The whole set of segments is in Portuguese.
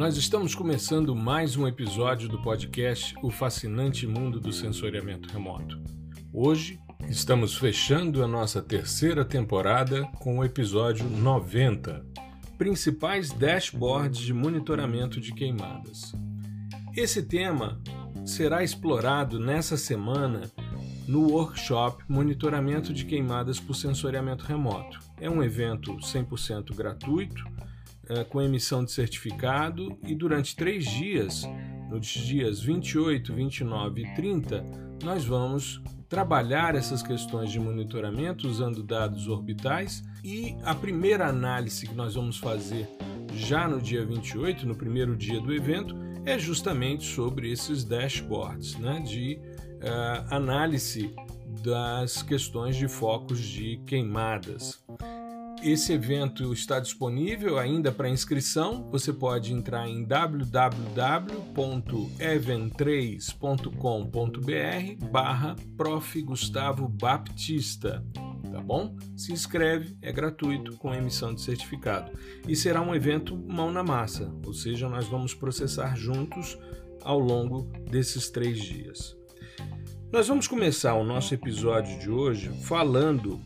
Nós estamos começando mais um episódio do podcast O Fascinante Mundo do Sensoriamento Remoto. Hoje estamos fechando a nossa terceira temporada com o episódio 90 Principais dashboards de monitoramento de queimadas. Esse tema será explorado nessa semana no workshop Monitoramento de Queimadas por Sensoriamento Remoto. É um evento 100% gratuito, é, com emissão de certificado, e durante três dias, nos dias 28, 29 e 30, nós vamos trabalhar essas questões de monitoramento usando dados orbitais e a primeira análise que nós vamos fazer já no dia 28, no primeiro dia do evento, é justamente sobre esses dashboards né, de uh, análise das questões de focos de queimadas. Esse evento está disponível ainda para inscrição. Você pode entrar em www.even3.com.br barra Prof. Gustavo Baptista. Tá bom? Se inscreve, é gratuito, com emissão de certificado. E será um evento mão na massa, ou seja, nós vamos processar juntos ao longo desses três dias. Nós vamos começar o nosso episódio de hoje falando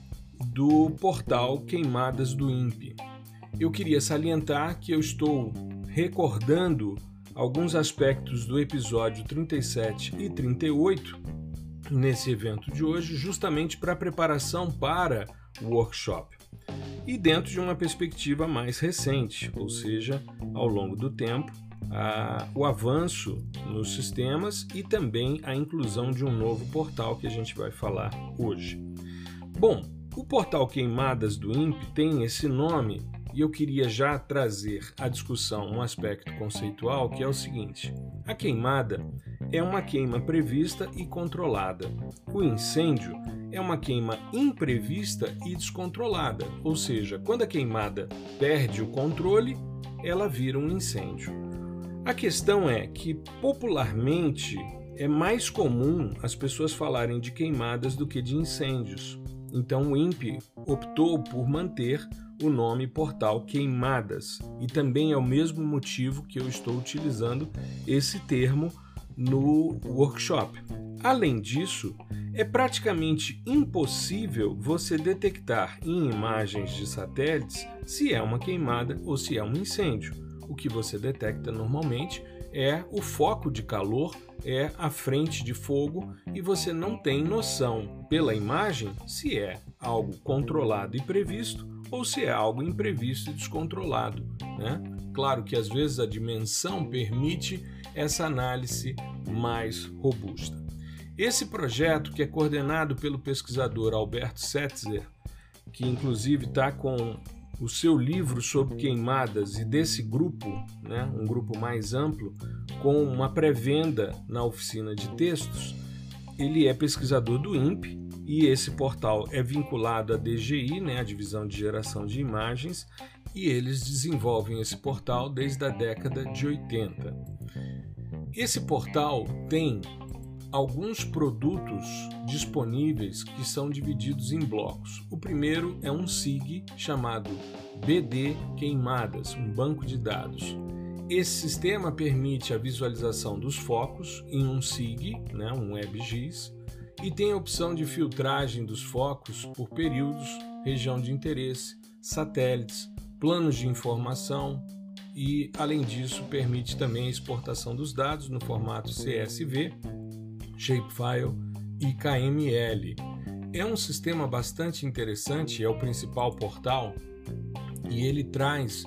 do portal Queimadas do INPE. Eu queria salientar que eu estou recordando alguns aspectos do episódio 37 e 38 nesse evento de hoje, justamente para preparação para o workshop. E dentro de uma perspectiva mais recente, ou seja, ao longo do tempo, a, o avanço nos sistemas e também a inclusão de um novo portal que a gente vai falar hoje. Bom, o portal Queimadas do INPE tem esse nome e eu queria já trazer à discussão um aspecto conceitual que é o seguinte: a queimada é uma queima prevista e controlada. O incêndio é uma queima imprevista e descontrolada, ou seja, quando a queimada perde o controle, ela vira um incêndio. A questão é que, popularmente, é mais comum as pessoas falarem de queimadas do que de incêndios. Então o INPE optou por manter o nome portal Queimadas e também é o mesmo motivo que eu estou utilizando esse termo no workshop. Além disso, é praticamente impossível você detectar em imagens de satélites se é uma queimada ou se é um incêndio o que você detecta normalmente é o foco de calor, é a frente de fogo e você não tem noção pela imagem se é algo controlado e previsto ou se é algo imprevisto e descontrolado. Né? Claro que às vezes a dimensão permite essa análise mais robusta. Esse projeto, que é coordenado pelo pesquisador Alberto Setzer, que inclusive está com o seu livro sobre queimadas e desse grupo, né, um grupo mais amplo, com uma pré-venda na oficina de textos, ele é pesquisador do INPE e esse portal é vinculado à DGI, né, a Divisão de Geração de Imagens, e eles desenvolvem esse portal desde a década de 80. Esse portal tem alguns produtos disponíveis que são divididos em blocos. O primeiro é um SIG chamado BD Queimadas, um banco de dados. Esse sistema permite a visualização dos focos em um SIG, né, um WebGIS, e tem a opção de filtragem dos focos por períodos, região de interesse, satélites, planos de informação e, além disso, permite também a exportação dos dados no formato CSV Shapefile e KML. É um sistema bastante interessante, é o principal portal e ele traz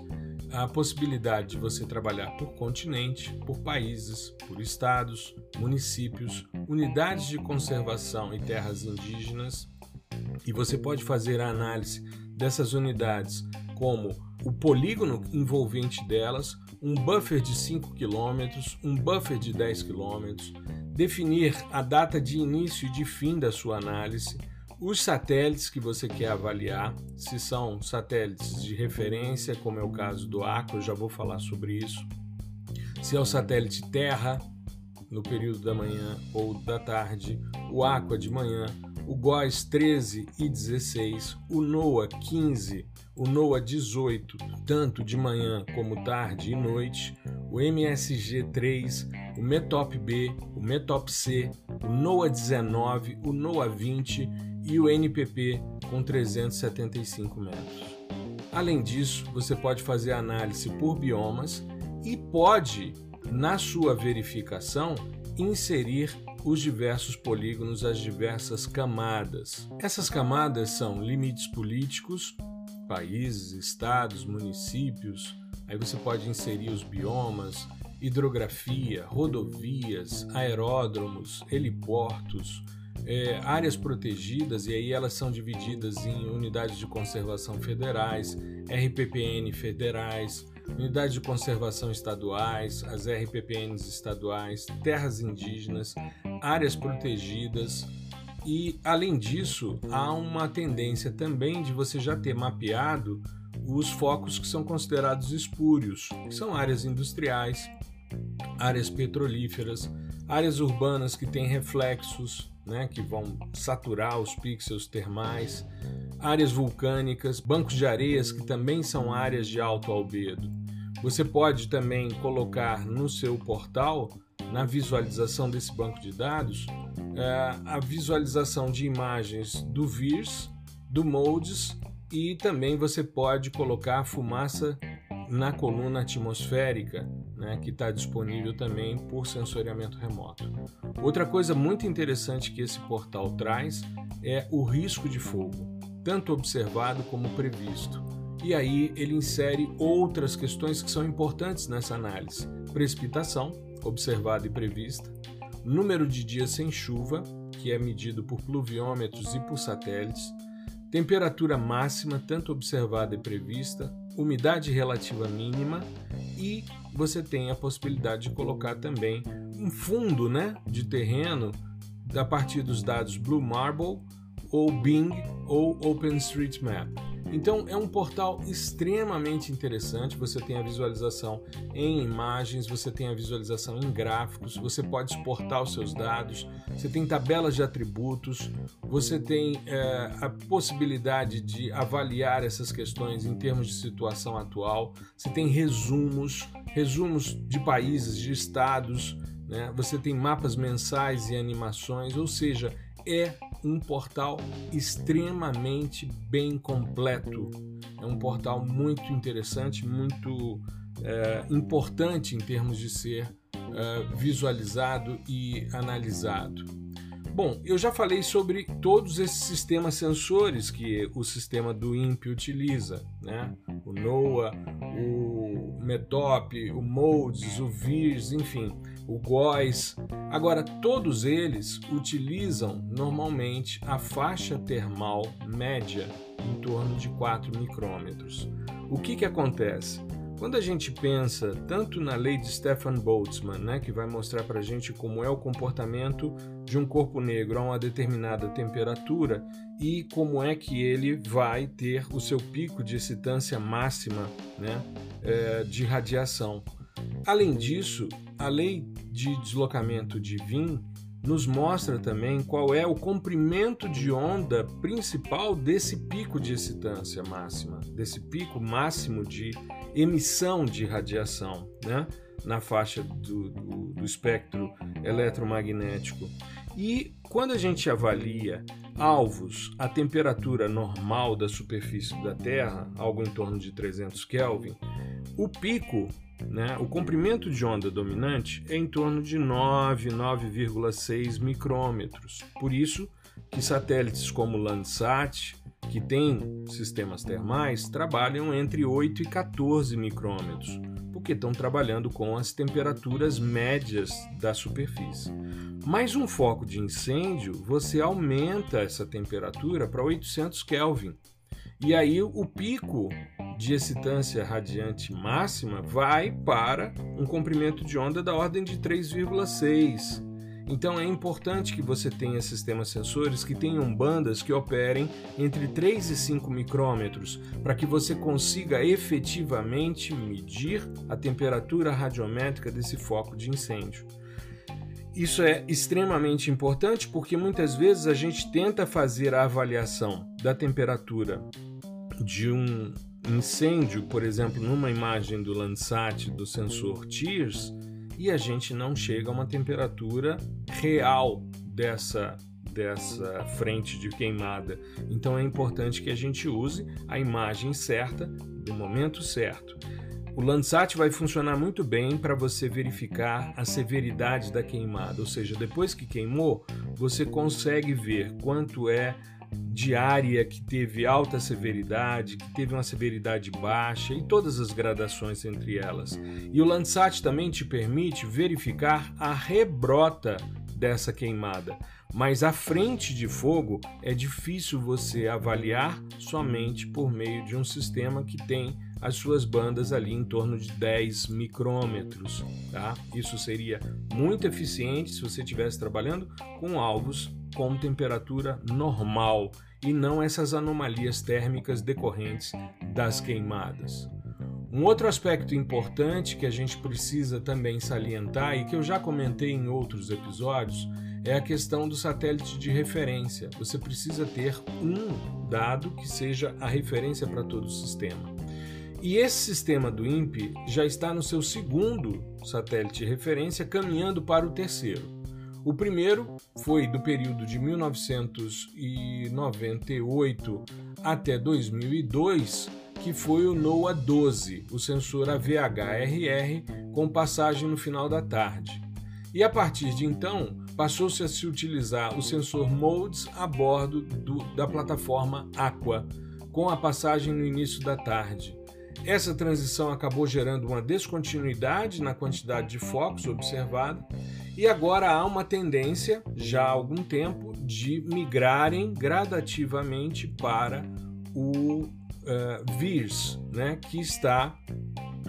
a possibilidade de você trabalhar por continente, por países, por estados, municípios, unidades de conservação e terras indígenas. E você pode fazer a análise dessas unidades como o polígono envolvente delas, um buffer de 5 km, um buffer de 10 km, definir a data de início e de fim da sua análise, os satélites que você quer avaliar, se são satélites de referência, como é o caso do Aqua, eu já vou falar sobre isso, se é o satélite Terra, no período da manhã ou da tarde, o Aqua de manhã, o GOES 13 e 16, o NOAA 15, o NOAA 18, tanto de manhã como tarde e noite, o MSG 3, o METOP B, o METOP C, o NOAA 19, o NOAA 20 e o NPP com 375 metros. Além disso, você pode fazer análise por biomas e pode, na sua verificação, inserir os diversos polígonos, as diversas camadas. Essas camadas são limites políticos, países, estados, municípios. Aí você pode inserir os biomas, hidrografia, rodovias, aeródromos, heliportos, é, áreas protegidas, e aí elas são divididas em unidades de conservação federais, RPPN federais, unidades de conservação estaduais, as RPPNs estaduais, terras indígenas, áreas protegidas. E além disso, há uma tendência também de você já ter mapeado os focos que são considerados espúrios, que são áreas industriais, áreas petrolíferas, áreas urbanas que têm reflexos, né, que vão saturar os pixels termais, áreas vulcânicas, bancos de areias que também são áreas de alto albedo. Você pode também colocar no seu portal, na visualização desse banco de dados, é, a visualização de imagens do VIRS, do MODES e também você pode colocar a fumaça na coluna atmosférica, né, que está disponível também por sensoriamento remoto. Outra coisa muito interessante que esse portal traz é o risco de fogo, tanto observado como previsto. E aí ele insere outras questões que são importantes nessa análise: precipitação, observada e prevista, número de dias sem chuva, que é medido por pluviômetros e por satélites, temperatura máxima, tanto observada e prevista, umidade relativa mínima e você tem a possibilidade de colocar também um fundo né, de terreno a partir dos dados Blue Marble ou Bing ou OpenStreetMap. Então é um portal extremamente interessante. Você tem a visualização em imagens, você tem a visualização em gráficos, você pode exportar os seus dados, você tem tabelas de atributos, você tem é, a possibilidade de avaliar essas questões em termos de situação atual, você tem resumos, resumos de países, de estados, né? você tem mapas mensais e animações, ou seja, é um portal extremamente bem completo. É um portal muito interessante, muito é, importante em termos de ser é, visualizado e analisado. Bom, eu já falei sobre todos esses sistemas sensores que o sistema do INPE utiliza, né? O NOAA, o METOP, o MODES, o VIRS, enfim o GOES. Agora, todos eles utilizam normalmente a faixa termal média em torno de 4 micrômetros. O que, que acontece? Quando a gente pensa tanto na lei de Stefan Boltzmann, né, que vai mostrar para a gente como é o comportamento de um corpo negro a uma determinada temperatura e como é que ele vai ter o seu pico de excitância máxima né, é, de radiação. Além disso, a lei de deslocamento de Wien nos mostra também qual é o comprimento de onda principal desse pico de excitância máxima, desse pico máximo de emissão de radiação né? na faixa do, do, do espectro eletromagnético. E quando a gente avalia alvos a temperatura normal da superfície da Terra, algo em torno de 300 Kelvin, o pico né? O comprimento de onda dominante é em torno de 9, 9,6 micrômetros. Por isso que satélites como Landsat, que têm sistemas termais, trabalham entre 8 e 14 micrômetros, porque estão trabalhando com as temperaturas médias da superfície. Mais um foco de incêndio, você aumenta essa temperatura para 800 Kelvin. E aí o pico de excitância radiante máxima vai para um comprimento de onda da ordem de 3,6. Então é importante que você tenha sistemas sensores que tenham bandas que operem entre 3 e 5 micrômetros, para que você consiga efetivamente medir a temperatura radiométrica desse foco de incêndio. isso é extremamente importante porque muitas vezes a gente tenta fazer a avaliação da temperatura de um incêndio, por exemplo, numa imagem do Landsat do sensor TIRS, e a gente não chega a uma temperatura real dessa dessa frente de queimada. Então é importante que a gente use a imagem certa do momento certo. O Landsat vai funcionar muito bem para você verificar a severidade da queimada, ou seja, depois que queimou, você consegue ver quanto é de área que teve alta severidade, que teve uma severidade baixa e todas as gradações entre elas. E o Landsat também te permite verificar a rebrota dessa queimada, mas a frente de fogo é difícil você avaliar somente por meio de um sistema que tem as suas bandas ali em torno de 10 micrômetros. Tá? Isso seria muito eficiente se você estivesse trabalhando com alvos com temperatura normal e não essas anomalias térmicas decorrentes das queimadas. Um outro aspecto importante que a gente precisa também salientar e que eu já comentei em outros episódios é a questão do satélite de referência. Você precisa ter um dado que seja a referência para todo o sistema. E esse sistema do INPE já está no seu segundo satélite de referência, caminhando para o terceiro. O primeiro foi do período de 1998 até 2002, que foi o NOAA 12, o sensor AVHRR com passagem no final da tarde. E a partir de então, passou-se a se utilizar o sensor MODES a bordo do, da plataforma Aqua, com a passagem no início da tarde. Essa transição acabou gerando uma descontinuidade na quantidade de focos observada e agora há uma tendência, já há algum tempo, de migrarem gradativamente para o uh, VIRS, né, que está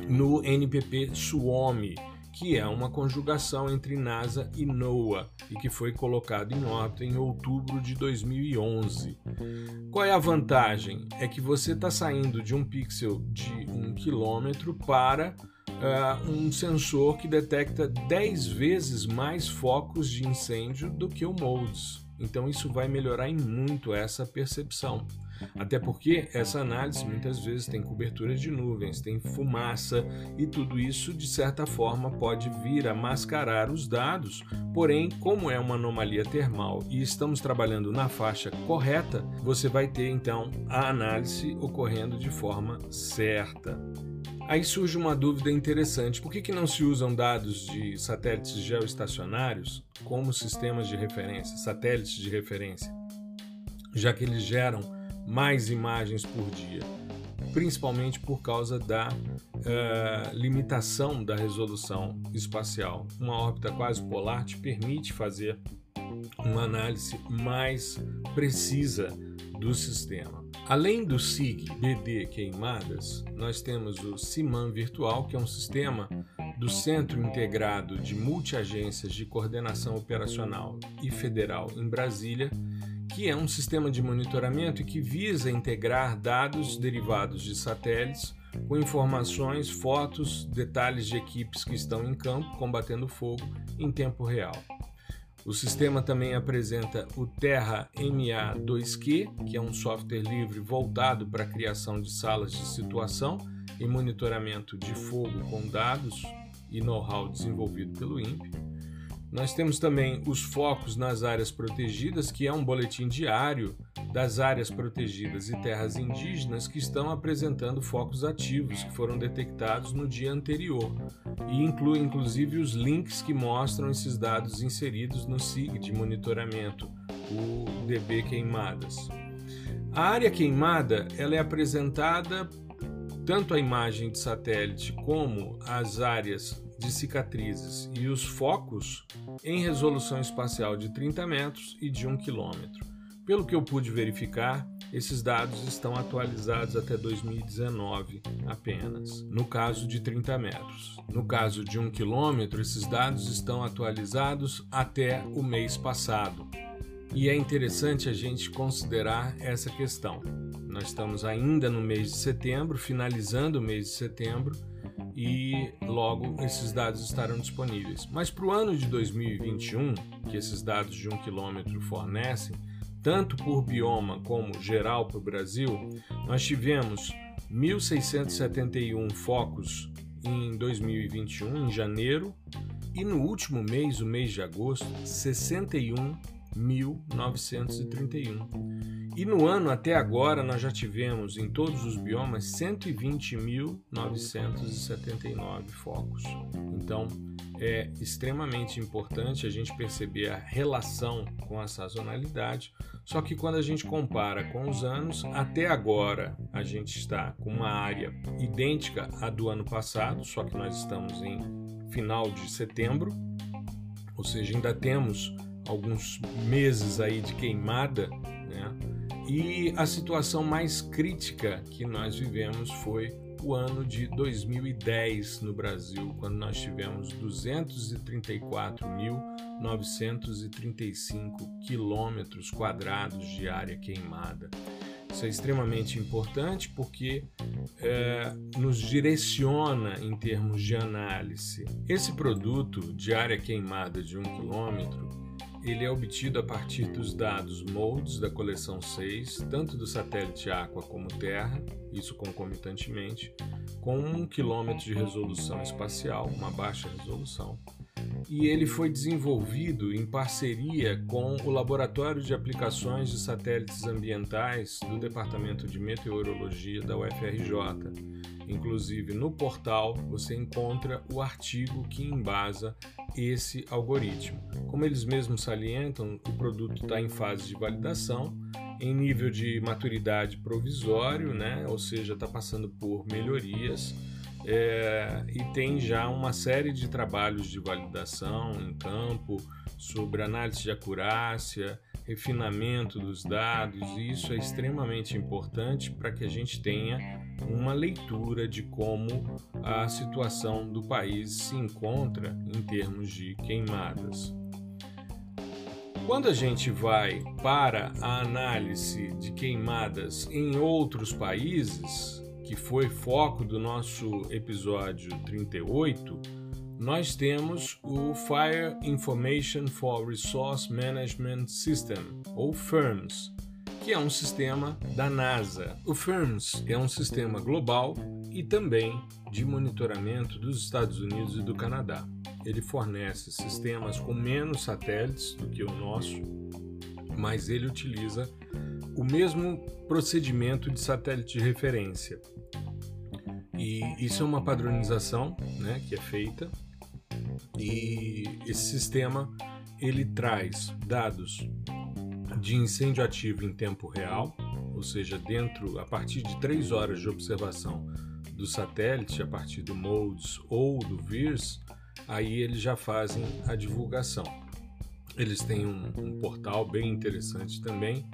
no NPP Suomi, que é uma conjugação entre NASA e NOAA e que foi colocado em órbita em outubro de 2011. Qual é a vantagem? É que você está saindo de um pixel de um quilômetro para uh, um sensor que detecta 10 vezes mais focos de incêndio do que o MODES. Então isso vai melhorar em muito essa percepção. Até porque essa análise muitas vezes tem cobertura de nuvens, tem fumaça e tudo isso de certa forma pode vir a mascarar os dados. Porém, como é uma anomalia termal e estamos trabalhando na faixa correta, você vai ter então a análise ocorrendo de forma certa. Aí surge uma dúvida interessante: por que, que não se usam dados de satélites geoestacionários como sistemas de referência, satélites de referência, já que eles geram mais imagens por dia, principalmente por causa da uh, limitação da resolução espacial. Uma órbita quase polar te permite fazer uma análise mais precisa do sistema. Além do SIG BD queimadas, nós temos o CIMAN virtual, que é um sistema do Centro Integrado de Multiagências de Coordenação Operacional e Federal em Brasília, que é um sistema de monitoramento que visa integrar dados derivados de satélites com informações, fotos, detalhes de equipes que estão em campo combatendo fogo em tempo real. O sistema também apresenta o Terra MA2Q, que é um software livre voltado para a criação de salas de situação e monitoramento de fogo com dados e know-how desenvolvido pelo INPE. Nós temos também os focos nas áreas protegidas, que é um boletim diário das áreas protegidas e terras indígenas que estão apresentando focos ativos que foram detectados no dia anterior e inclui inclusive os links que mostram esses dados inseridos no SIG de monitoramento, o DB Queimadas. A área queimada ela é apresentada tanto a imagem de satélite como as áreas de cicatrizes e os focos em resolução espacial de 30 metros e de 1 quilômetro. Pelo que eu pude verificar, esses dados estão atualizados até 2019 apenas, no caso de 30 metros. No caso de 1 quilômetro, esses dados estão atualizados até o mês passado. E é interessante a gente considerar essa questão. Nós estamos ainda no mês de setembro, finalizando o mês de setembro, e logo esses dados estarão disponíveis. Mas para o ano de 2021, que esses dados de um quilômetro fornecem, tanto por bioma como geral para o Brasil, nós tivemos 1.671 focos em 2021, em janeiro, e no último mês, o mês de agosto, 61.931. E no ano até agora nós já tivemos em todos os biomas 120.979 focos. Então é extremamente importante a gente perceber a relação com a sazonalidade. Só que quando a gente compara com os anos, até agora a gente está com uma área idêntica à do ano passado, só que nós estamos em final de setembro, ou seja, ainda temos alguns meses aí de queimada, né? E a situação mais crítica que nós vivemos foi o ano de 2010 no Brasil, quando nós tivemos 234.935 quilômetros quadrados de área queimada. Isso é extremamente importante porque é, nos direciona em termos de análise. Esse produto de área queimada de um quilômetro ele é obtido a partir dos dados MODES da coleção 6, tanto do satélite Aqua como Terra, isso concomitantemente, com 1 km de resolução espacial, uma baixa resolução, e ele foi desenvolvido em parceria com o Laboratório de Aplicações de Satélites Ambientais do Departamento de Meteorologia da UFRJ. Inclusive, no portal você encontra o artigo que embasa esse algoritmo. Como eles mesmos salientam, o produto está em fase de validação, em nível de maturidade provisório, né? ou seja, está passando por melhorias é, e tem já uma série de trabalhos de validação em campo sobre análise de acurácia, refinamento dos dados, e isso é extremamente importante para que a gente tenha uma leitura de como a situação do país se encontra em termos de queimadas. Quando a gente vai para a análise de queimadas em outros países, que foi foco do nosso episódio 38, nós temos o Fire Information for Resource Management System, ou FIRMS, que é um sistema da NASA. O FIRMS é um sistema global e também de monitoramento dos Estados Unidos e do Canadá. Ele fornece sistemas com menos satélites do que o nosso, mas ele utiliza o mesmo procedimento de satélite de referência. E isso é uma padronização né, que é feita e esse sistema ele traz dados de incêndio ativo em tempo real, ou seja, dentro a partir de três horas de observação do satélite, a partir do MODES ou do VIRS, aí eles já fazem a divulgação. Eles têm um, um portal bem interessante também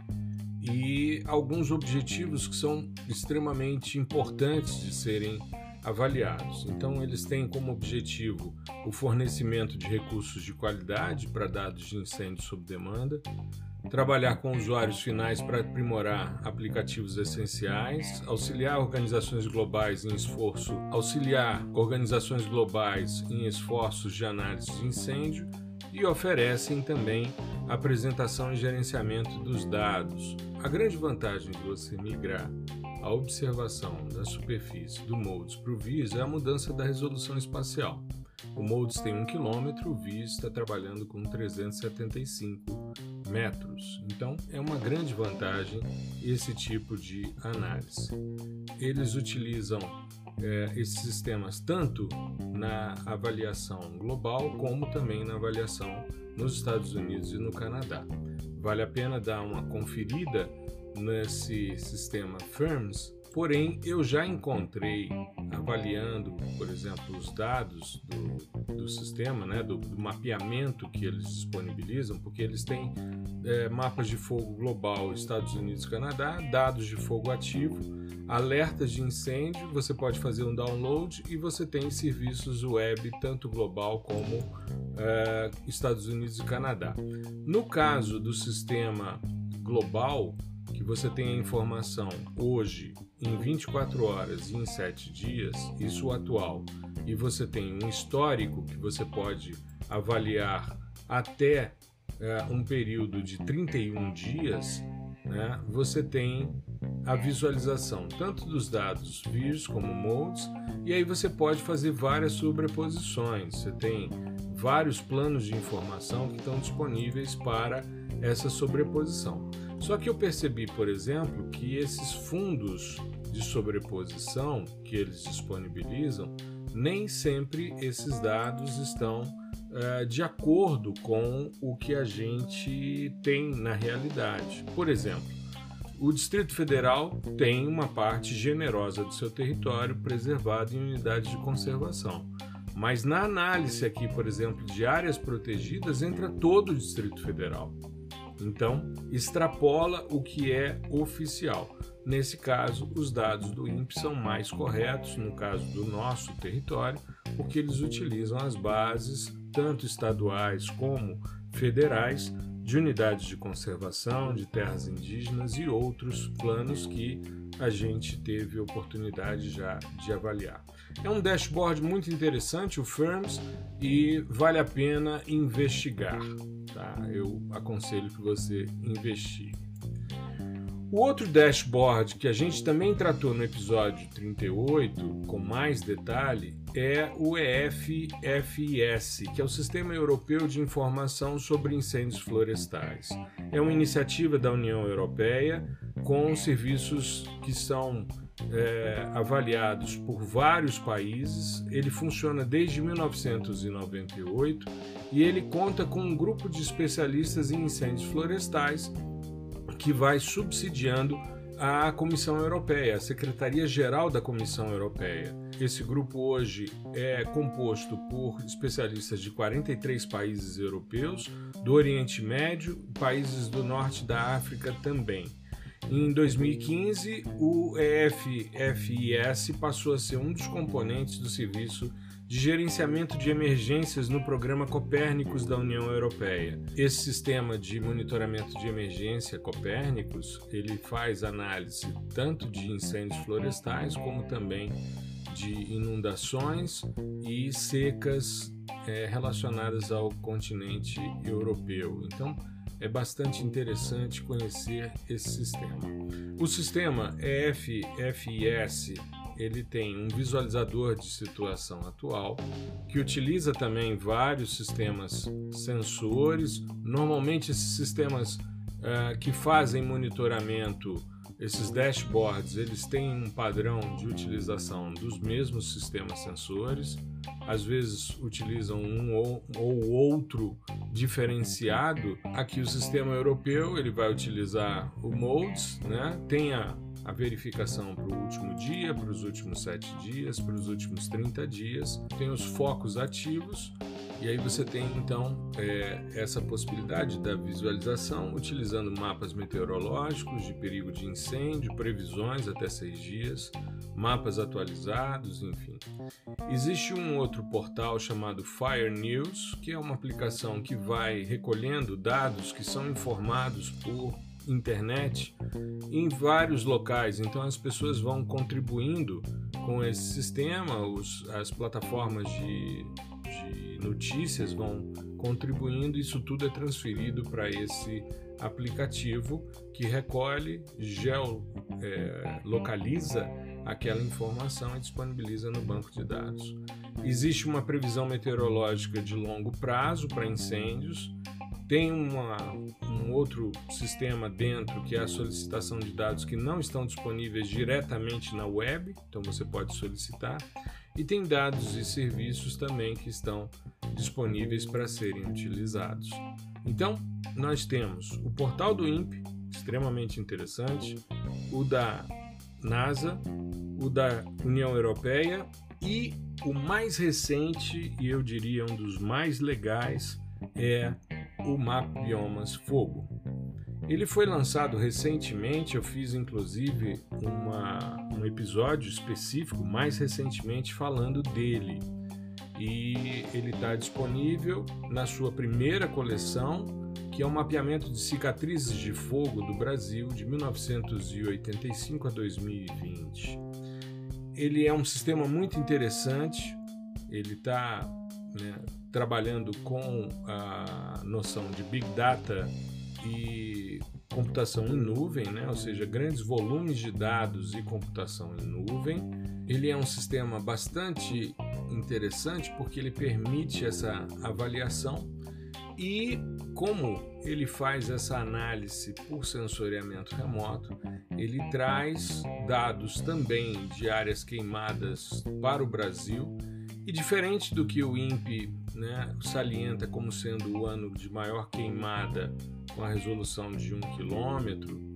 e alguns objetivos que são extremamente importantes de serem avaliados. Então, eles têm como objetivo o fornecimento de recursos de qualidade para dados de incêndio sob demanda, trabalhar com usuários finais para aprimorar aplicativos essenciais, auxiliar organizações globais em esforço, auxiliar organizações globais em esforços de análise de incêndio e oferecem também apresentação e gerenciamento dos dados. A grande vantagem de você migrar a observação da superfície do MODES para o VIS é a mudança da resolução espacial. O MODES tem 1 km, o VIS está trabalhando com 375 metros. Então é uma grande vantagem esse tipo de análise. Eles utilizam é, esses sistemas tanto na avaliação global como também na avaliação nos Estados Unidos e no Canadá. Vale a pena dar uma conferida nesse sistema FIRMS, porém eu já encontrei avaliando, por exemplo, os dados do, do sistema, né, do, do, mapeamento que eles disponibilizam, porque eles têm é, mapas de fogo global Estados Unidos Canadá, dados de fogo ativo, alertas de incêndio, você pode fazer um download e você tem serviços web tanto global como é, Estados Unidos e Canadá. No caso do sistema global, que você tem a informação hoje em 24 horas e em 7 dias, isso atual, e você tem um histórico que você pode avaliar até é, um período de 31 dias, né, você tem a visualização tanto dos dados views como modes, e aí você pode fazer várias sobreposições. Você tem vários planos de informação que estão disponíveis para essa sobreposição. Só que eu percebi, por exemplo, que esses fundos de sobreposição que eles disponibilizam, nem sempre esses dados estão uh, de acordo com o que a gente tem na realidade. Por exemplo, o Distrito Federal tem uma parte generosa do seu território preservado em unidades de conservação. Mas na análise aqui, por exemplo, de áreas protegidas, entra todo o Distrito Federal. Então, extrapola o que é oficial. Nesse caso, os dados do INPE são mais corretos, no caso do nosso território, porque eles utilizam as bases, tanto estaduais como federais, de unidades de conservação, de terras indígenas e outros planos que a gente teve oportunidade já de avaliar. É um dashboard muito interessante, o Firms, e vale a pena investigar. Tá? Eu aconselho que você investigue. O outro dashboard que a gente também tratou no episódio 38, com mais detalhe, é o EFFIS, que é o Sistema Europeu de Informação sobre Incêndios Florestais. É uma iniciativa da União Europeia com serviços que são é, avaliados por vários países. Ele funciona desde 1998 e ele conta com um grupo de especialistas em incêndios florestais que vai subsidiando a Comissão Europeia, a Secretaria-Geral da Comissão Europeia. Esse grupo hoje é composto por especialistas de 43 países europeus, do Oriente Médio, países do norte da África também. Em 2015, o EFFIS passou a ser um dos componentes do serviço de gerenciamento de emergências no programa Copérnicos da União Europeia. Esse sistema de monitoramento de emergência Copérnicos, ele faz análise tanto de incêndios florestais como também de inundações e secas é, relacionadas ao continente europeu. Então, é bastante interessante conhecer esse sistema. O sistema EFFIS ele tem um visualizador de situação atual que utiliza também vários sistemas sensores. Normalmente esses sistemas uh, que fazem monitoramento esses dashboards eles têm um padrão de utilização dos mesmos sistemas sensores, às vezes utilizam um ou, ou outro diferenciado. Aqui o sistema europeu ele vai utilizar o modes, né? tem a, a verificação para o último dia, para os últimos sete dias, para os últimos 30 dias, tem os focos ativos e aí você tem então é, essa possibilidade da visualização utilizando mapas meteorológicos de perigo de incêndio, previsões até seis dias, mapas atualizados, enfim. Existe um outro portal chamado Fire News, que é uma aplicação que vai recolhendo dados que são informados por internet em vários locais. Então as pessoas vão contribuindo com esse sistema, os, as plataformas de de notícias vão contribuindo, isso tudo é transferido para esse aplicativo que recolhe, geolocaliza é, aquela informação e disponibiliza no banco de dados. Existe uma previsão meteorológica de longo prazo para incêndios, tem uma, um outro sistema dentro que é a solicitação de dados que não estão disponíveis diretamente na web, então você pode solicitar e tem dados e serviços também que estão disponíveis para serem utilizados. Então, nós temos o portal do INPE, extremamente interessante, o da NASA, o da União Europeia e o mais recente, e eu diria um dos mais legais, é o Map Biomas Fogo. Ele foi lançado recentemente, eu fiz inclusive uma, um episódio específico mais recentemente falando dele. E ele está disponível na sua primeira coleção, que é um mapeamento de cicatrizes de fogo do Brasil de 1985 a 2020. Ele é um sistema muito interessante, ele está né, trabalhando com a noção de Big Data e computação em nuvem, né? ou seja, grandes volumes de dados e computação em nuvem. Ele é um sistema bastante interessante porque ele permite essa avaliação e como ele faz essa análise por sensoriamento remoto, ele traz dados também de áreas queimadas para o Brasil e diferente do que o INPE né, salienta como sendo o ano de maior queimada com a resolução de 1 km,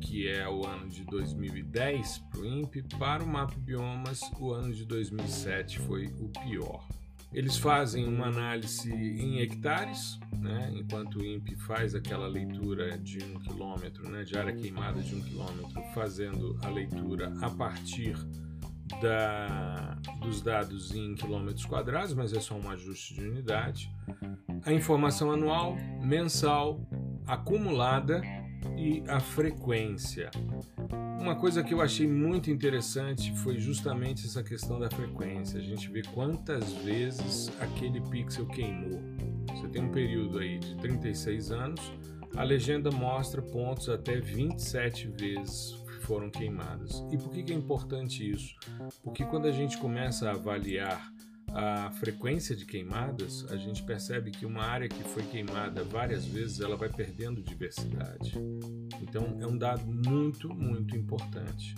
que é o ano de 2010 para o INPE, para o Mapa Biomas o ano de 2007 foi o pior. Eles fazem uma análise em hectares, né, enquanto o INPE faz aquela leitura de um quilômetro, né, de área queimada de um quilômetro, fazendo a leitura a partir da, dos dados em quilômetros quadrados, mas é só um ajuste de unidade. A informação anual, mensal, acumulada e a frequência. Uma coisa que eu achei muito interessante foi justamente essa questão da frequência. A gente vê quantas vezes aquele pixel queimou. Você tem um período aí de 36 anos, a legenda mostra pontos até 27 vezes foram queimadas. E por que é importante isso? Porque quando a gente começa a avaliar a frequência de queimadas, a gente percebe que uma área que foi queimada várias vezes, ela vai perdendo diversidade. Então é um dado muito, muito importante.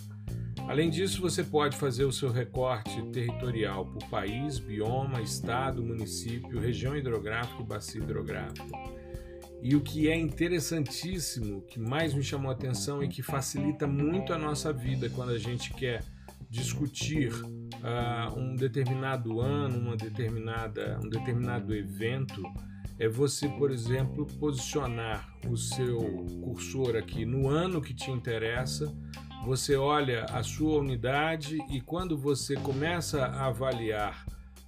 Além disso, você pode fazer o seu recorte territorial por país, bioma, estado, município, região hidrográfica e bacia hidrográfica. E o que é interessantíssimo, que mais me chamou a atenção e que facilita muito a nossa vida quando a gente quer discutir uh, um determinado ano, uma determinada, um determinado evento, é você, por exemplo, posicionar o seu cursor aqui no ano que te interessa. Você olha a sua unidade e quando você começa a avaliar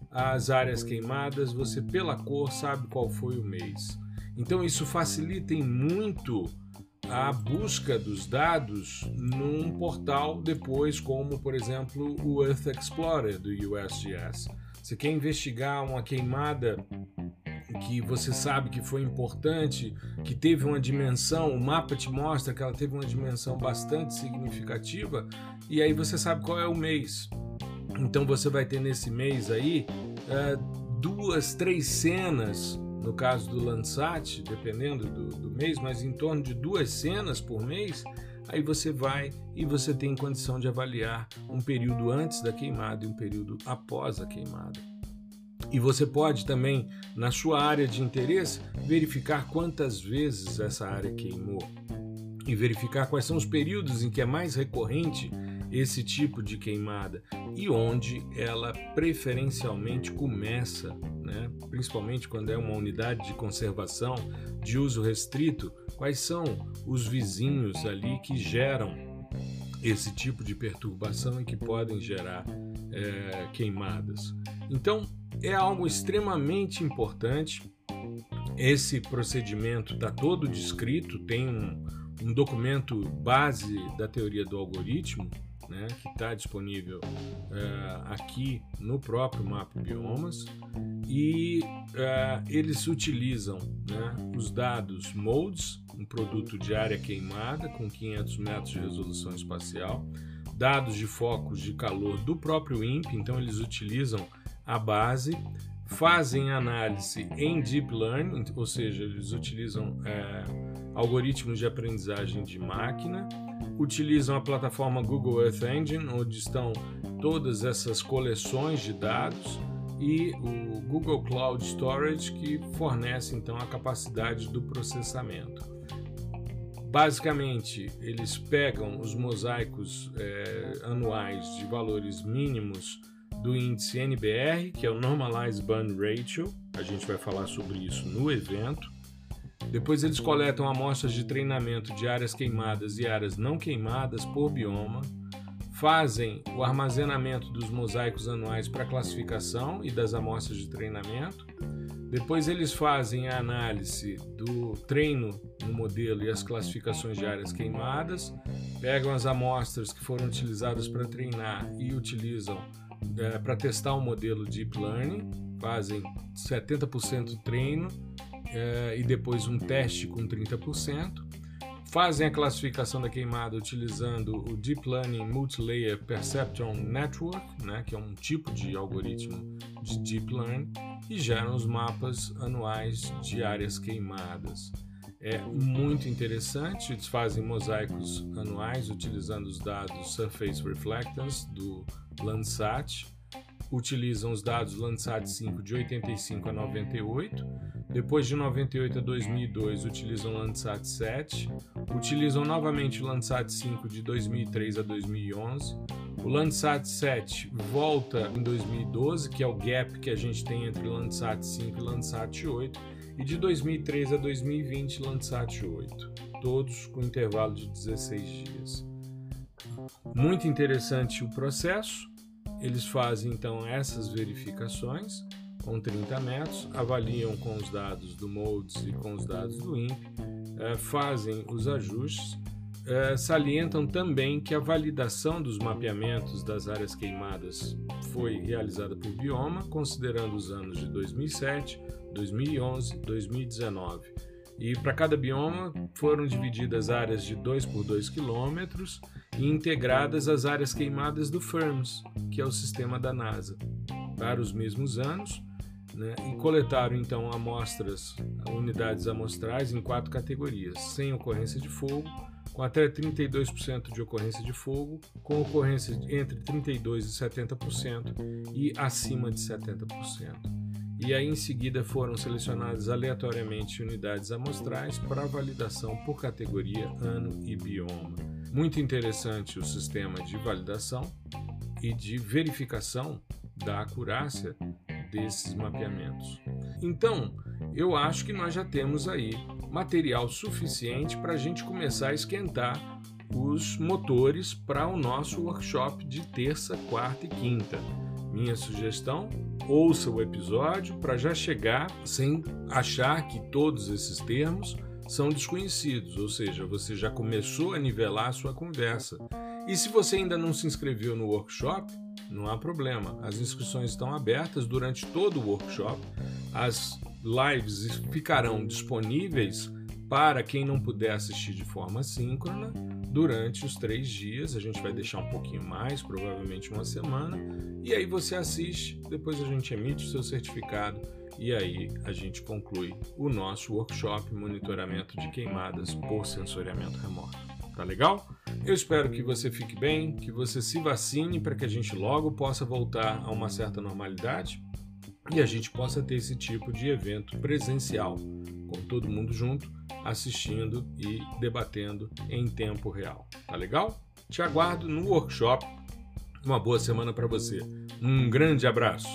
as áreas queimadas, você pela cor sabe qual foi o mês. Então isso facilita muito a busca dos dados num portal depois, como por exemplo o Earth Explorer do USGS. Você quer investigar uma queimada que você sabe que foi importante, que teve uma dimensão, o mapa te mostra que ela teve uma dimensão bastante significativa, e aí você sabe qual é o mês. Então você vai ter nesse mês aí é, duas, três cenas no caso do Landsat, dependendo do, do, mês, mas em torno de duas cenas por mês, aí você vai e você tem condição de avaliar um período antes da queimada e um período após a queimada. E você pode também, na sua área de interesse, verificar quantas vezes essa área queimou e verificar quais são os períodos em que é mais recorrente esse tipo de queimada e onde ela preferencialmente começa? Principalmente quando é uma unidade de conservação de uso restrito, quais são os vizinhos ali que geram esse tipo de perturbação e que podem gerar é, queimadas. Então é algo extremamente importante. Esse procedimento está todo descrito, tem um, um documento base da teoria do algoritmo né, que está disponível é, aqui no próprio mapa Biomas. E é, eles utilizam né, os dados MODES, um produto de área queimada com 500 metros de resolução espacial, dados de focos de calor do próprio INPE, então eles utilizam a base, fazem análise em Deep Learning, ou seja, eles utilizam é, algoritmos de aprendizagem de máquina utilizam a plataforma Google Earth Engine, onde estão todas essas coleções de dados, e o Google Cloud Storage, que fornece então a capacidade do processamento. Basicamente, eles pegam os mosaicos é, anuais de valores mínimos do índice NBR, que é o Normalized Burn Ratio, a gente vai falar sobre isso no evento depois eles coletam amostras de treinamento de áreas queimadas e áreas não queimadas por bioma, fazem o armazenamento dos mosaicos anuais para classificação e das amostras de treinamento. Depois eles fazem a análise do treino no modelo e as classificações de áreas queimadas, pegam as amostras que foram utilizadas para treinar e utilizam é, para testar um modelo Deep Learning, fazem 70% treino é, e depois um teste com 30%. Fazem a classificação da queimada utilizando o Deep Learning Multilayer Perceptron Network, né, que é um tipo de algoritmo de Deep Learning, e geram os mapas anuais de áreas queimadas. É muito interessante, eles fazem mosaicos anuais utilizando os dados Surface Reflectance do Landsat, utilizam os dados Landsat 5 de 85 a 98, depois de 98 a 2002 utilizam Landsat 7, utilizam novamente o Landsat 5 de 2003 a 2011, o Landsat 7 volta em 2012, que é o gap que a gente tem entre Landsat 5 e Landsat 8, e de 2003 a 2020 Landsat 8, todos com intervalo de 16 dias. Muito interessante o processo. Eles fazem então essas verificações com 30 metros, avaliam com os dados do MODES e com os dados do INPE, eh, fazem os ajustes, eh, salientam também que a validação dos mapeamentos das áreas queimadas foi realizada por bioma, considerando os anos de 2007, 2011 e 2019 e para cada bioma foram divididas áreas de 2 por 2 quilômetros e integradas as áreas queimadas do FIRMS, que é o sistema da NASA, para os mesmos anos, né, e coletaram então amostras, unidades amostrais em quatro categorias: sem ocorrência de fogo, com até 32% de ocorrência de fogo, com ocorrência entre 32% e 70% e acima de 70% e aí em seguida foram selecionadas aleatoriamente unidades amostrais para validação por categoria, ano e bioma. Muito interessante o sistema de validação e de verificação da acurácia desses mapeamentos. Então, eu acho que nós já temos aí material suficiente para a gente começar a esquentar os motores para o nosso workshop de terça, quarta e quinta. Minha sugestão: ouça o episódio para já chegar sem achar que todos esses termos são desconhecidos, ou seja, você já começou a nivelar a sua conversa. E se você ainda não se inscreveu no workshop, não há problema. As inscrições estão abertas durante todo o workshop. As lives ficarão disponíveis para quem não puder assistir de forma síncrona durante os três dias. A gente vai deixar um pouquinho mais, provavelmente uma semana, e aí você assiste. Depois a gente emite o seu certificado e aí a gente conclui o nosso workshop monitoramento de queimadas por sensoriamento remoto. Tá legal? Eu espero que você fique bem, que você se vacine para que a gente logo possa voltar a uma certa normalidade e a gente possa ter esse tipo de evento presencial, com todo mundo junto assistindo e debatendo em tempo real. Tá legal? Te aguardo no workshop. Uma boa semana para você. Um grande abraço.